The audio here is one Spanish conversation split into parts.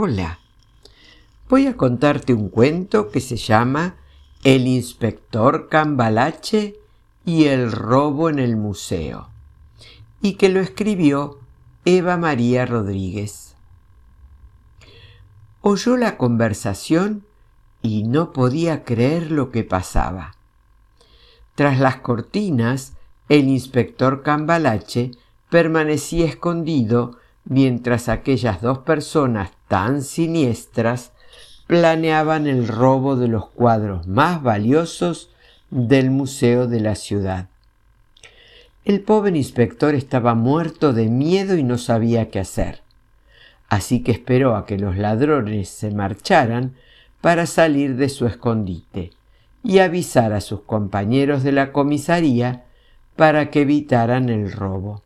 Hola. Voy a contarte un cuento que se llama El inspector Cambalache y el robo en el museo y que lo escribió Eva María Rodríguez. Oyó la conversación y no podía creer lo que pasaba. Tras las cortinas, el inspector Cambalache permanecía escondido mientras aquellas dos personas tan siniestras planeaban el robo de los cuadros más valiosos del museo de la ciudad. El pobre inspector estaba muerto de miedo y no sabía qué hacer. Así que esperó a que los ladrones se marcharan para salir de su escondite y avisar a sus compañeros de la comisaría para que evitaran el robo.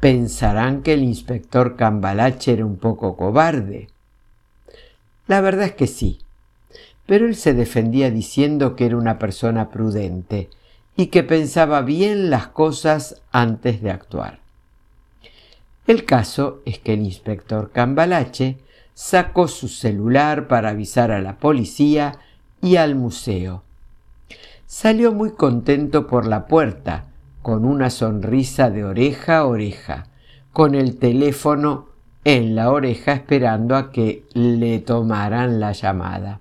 Pensarán que el inspector Cambalache era un poco cobarde. La verdad es que sí, pero él se defendía diciendo que era una persona prudente y que pensaba bien las cosas antes de actuar. El caso es que el inspector Cambalache sacó su celular para avisar a la policía y al museo. Salió muy contento por la puerta, con una sonrisa de oreja a oreja, con el teléfono en la oreja esperando a que le tomaran la llamada.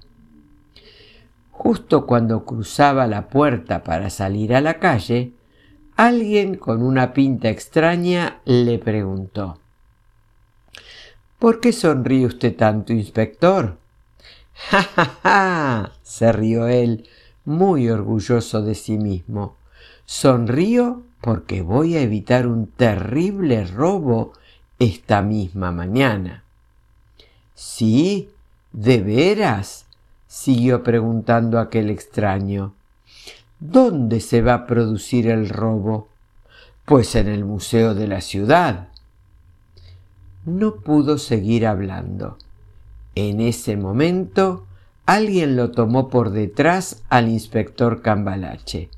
Justo cuando cruzaba la puerta para salir a la calle, alguien con una pinta extraña le preguntó ¿Por qué sonríe usted tanto, inspector? ¡Ja, ja, ja! se rió él, muy orgulloso de sí mismo. Sonrío porque voy a evitar un terrible robo esta misma mañana. ¿Sí? ¿De veras? siguió preguntando aquel extraño. ¿Dónde se va a producir el robo? Pues en el museo de la ciudad. No pudo seguir hablando. En ese momento alguien lo tomó por detrás al inspector Cambalache.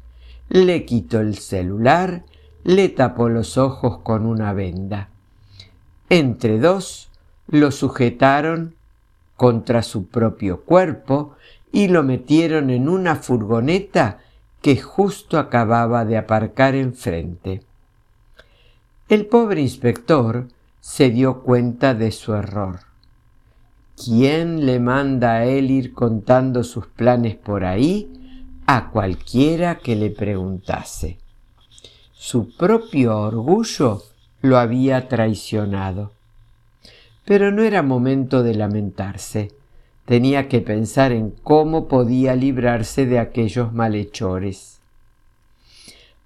Le quitó el celular, le tapó los ojos con una venda. Entre dos lo sujetaron contra su propio cuerpo y lo metieron en una furgoneta que justo acababa de aparcar enfrente. El pobre inspector se dio cuenta de su error. ¿Quién le manda a él ir contando sus planes por ahí a cualquiera que le preguntase? Su propio orgullo lo había traicionado. Pero no era momento de lamentarse. Tenía que pensar en cómo podía librarse de aquellos malhechores.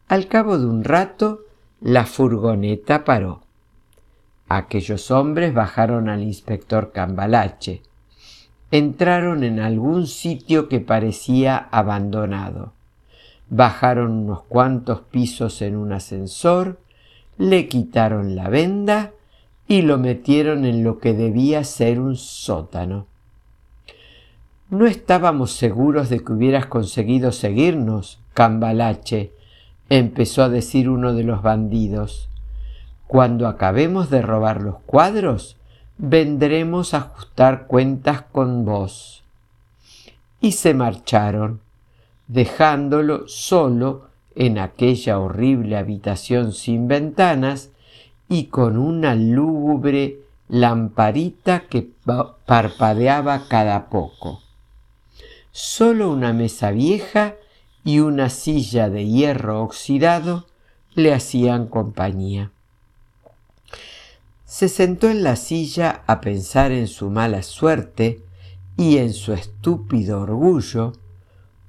Al cabo de un rato, la furgoneta paró. Aquellos hombres bajaron al inspector Cambalache. Entraron en algún sitio que parecía abandonado. Bajaron unos cuantos pisos en un ascensor, le quitaron la venda y lo metieron en lo que debía ser un sótano. No estábamos seguros de que hubieras conseguido seguirnos, Cambalache, empezó a decir uno de los bandidos. Cuando acabemos de robar los cuadros, vendremos a ajustar cuentas con vos. Y se marcharon, dejándolo solo en aquella horrible habitación sin ventanas y con una lúgubre lamparita que parpadeaba cada poco. Solo una mesa vieja y una silla de hierro oxidado le hacían compañía. Se sentó en la silla a pensar en su mala suerte y en su estúpido orgullo,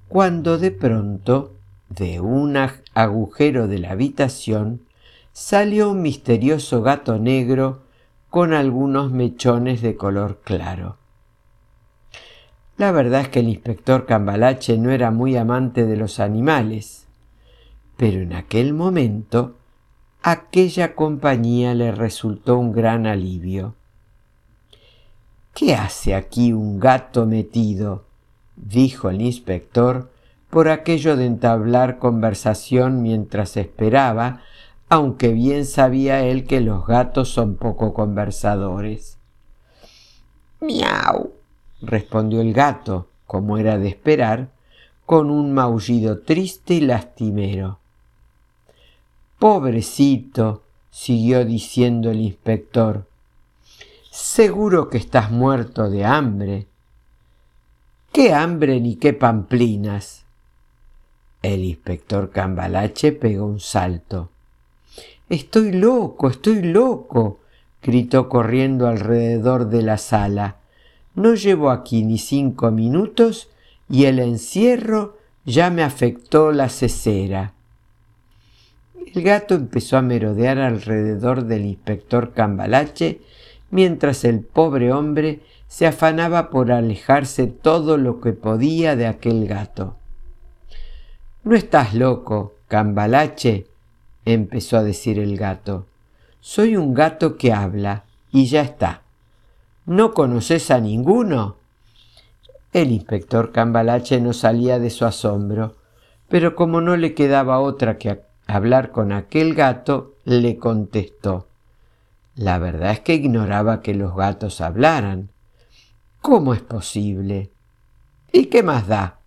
cuando de pronto, de un agujero de la habitación, salió un misterioso gato negro con algunos mechones de color claro. La verdad es que el inspector Cambalache no era muy amante de los animales, pero en aquel momento aquella compañía le resultó un gran alivio. ¿Qué hace aquí un gato metido? dijo el inspector por aquello de entablar conversación mientras esperaba aunque bien sabía él que los gatos son poco conversadores. Miau, respondió el gato, como era de esperar, con un maullido triste y lastimero. Pobrecito, siguió diciendo el inspector, seguro que estás muerto de hambre. ¿Qué hambre ni qué pamplinas? El inspector Cambalache pegó un salto. Estoy loco, estoy loco, gritó corriendo alrededor de la sala. No llevo aquí ni cinco minutos y el encierro ya me afectó la cesera. El gato empezó a merodear alrededor del inspector Cambalache mientras el pobre hombre se afanaba por alejarse todo lo que podía de aquel gato. No estás loco, Cambalache, empezó a decir el gato. Soy un gato que habla y ya está. ¿No conoces a ninguno? El inspector Cambalache no salía de su asombro, pero como no le quedaba otra que hablar con aquel gato, le contestó. La verdad es que ignoraba que los gatos hablaran. ¿Cómo es posible? ¿Y qué más da?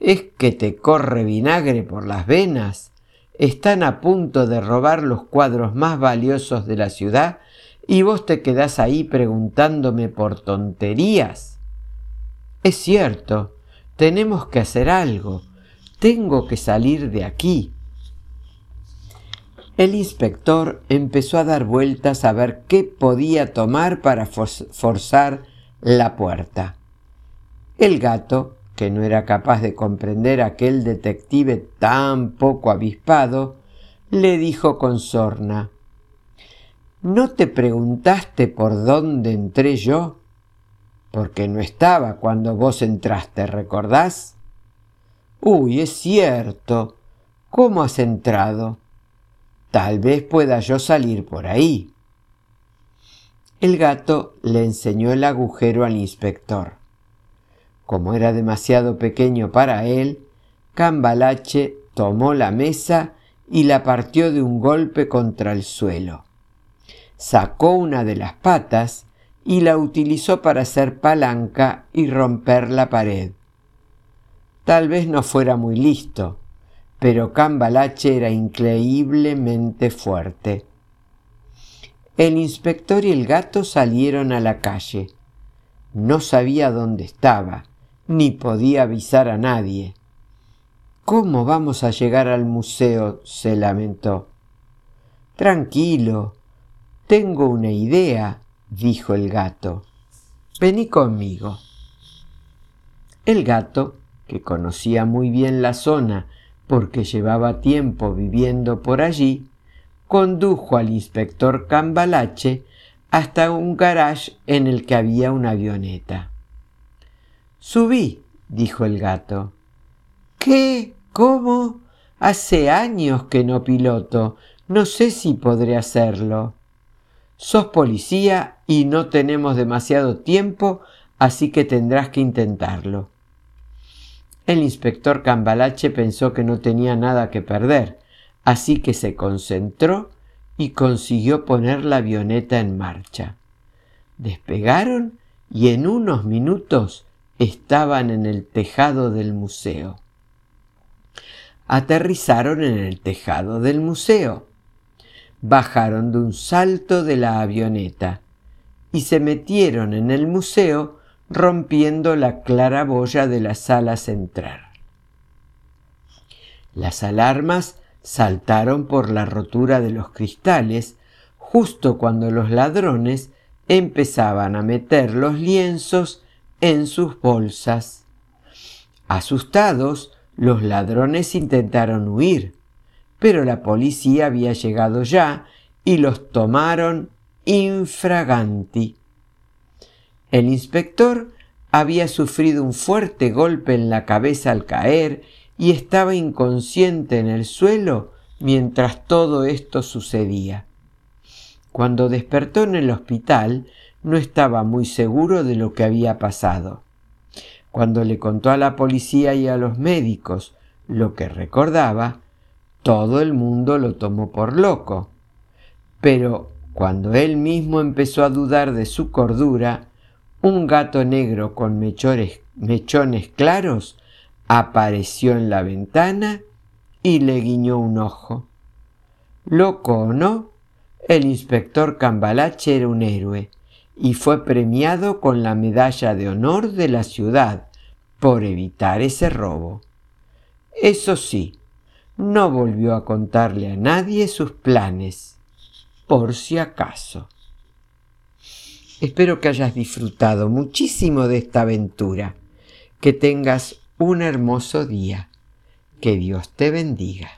¿Es que te corre vinagre por las venas? Están a punto de robar los cuadros más valiosos de la ciudad y vos te quedás ahí preguntándome por tonterías. Es cierto, tenemos que hacer algo. Tengo que salir de aquí. El inspector empezó a dar vueltas a ver qué podía tomar para forzar la puerta. El gato, que no era capaz de comprender aquel detective tan poco avispado, le dijo con sorna ¿No te preguntaste por dónde entré yo? Porque no estaba cuando vos entraste, ¿recordás? Uy, es cierto. ¿Cómo has entrado? Tal vez pueda yo salir por ahí. El gato le enseñó el agujero al inspector. Como era demasiado pequeño para él, Cambalache tomó la mesa y la partió de un golpe contra el suelo. Sacó una de las patas y la utilizó para hacer palanca y romper la pared. Tal vez no fuera muy listo, pero Cambalache era increíblemente fuerte. El inspector y el gato salieron a la calle. No sabía dónde estaba, ni podía avisar a nadie. ¿Cómo vamos a llegar al museo? se lamentó. Tranquilo, tengo una idea, dijo el gato. Vení conmigo. El gato, que conocía muy bien la zona porque llevaba tiempo viviendo por allí, condujo al inspector Cambalache hasta un garage en el que había una avioneta. Subí, dijo el gato. ¿Qué? ¿Cómo? Hace años que no piloto. No sé si podré hacerlo. Sos policía y no tenemos demasiado tiempo, así que tendrás que intentarlo. El inspector Cambalache pensó que no tenía nada que perder, así que se concentró y consiguió poner la avioneta en marcha. Despegaron y en unos minutos estaban en el tejado del museo. Aterrizaron en el tejado del museo. Bajaron de un salto de la avioneta y se metieron en el museo rompiendo la claraboya de la sala central. Las alarmas saltaron por la rotura de los cristales justo cuando los ladrones empezaban a meter los lienzos en sus bolsas. Asustados, los ladrones intentaron huir, pero la policía había llegado ya y los tomaron infraganti. El inspector había sufrido un fuerte golpe en la cabeza al caer y estaba inconsciente en el suelo mientras todo esto sucedía. Cuando despertó en el hospital no estaba muy seguro de lo que había pasado. Cuando le contó a la policía y a los médicos lo que recordaba, todo el mundo lo tomó por loco. Pero cuando él mismo empezó a dudar de su cordura, un gato negro con mechones, claros apareció en la ventana y le guiñó un ojo. Loco o no, el inspector Cambalache era un héroe y fue premiado con la medalla de honor de la ciudad por evitar ese robo. Eso sí, no volvió a contarle a nadie sus planes, por si acaso. Espero que hayas disfrutado muchísimo de esta aventura, que tengas un hermoso día, que Dios te bendiga.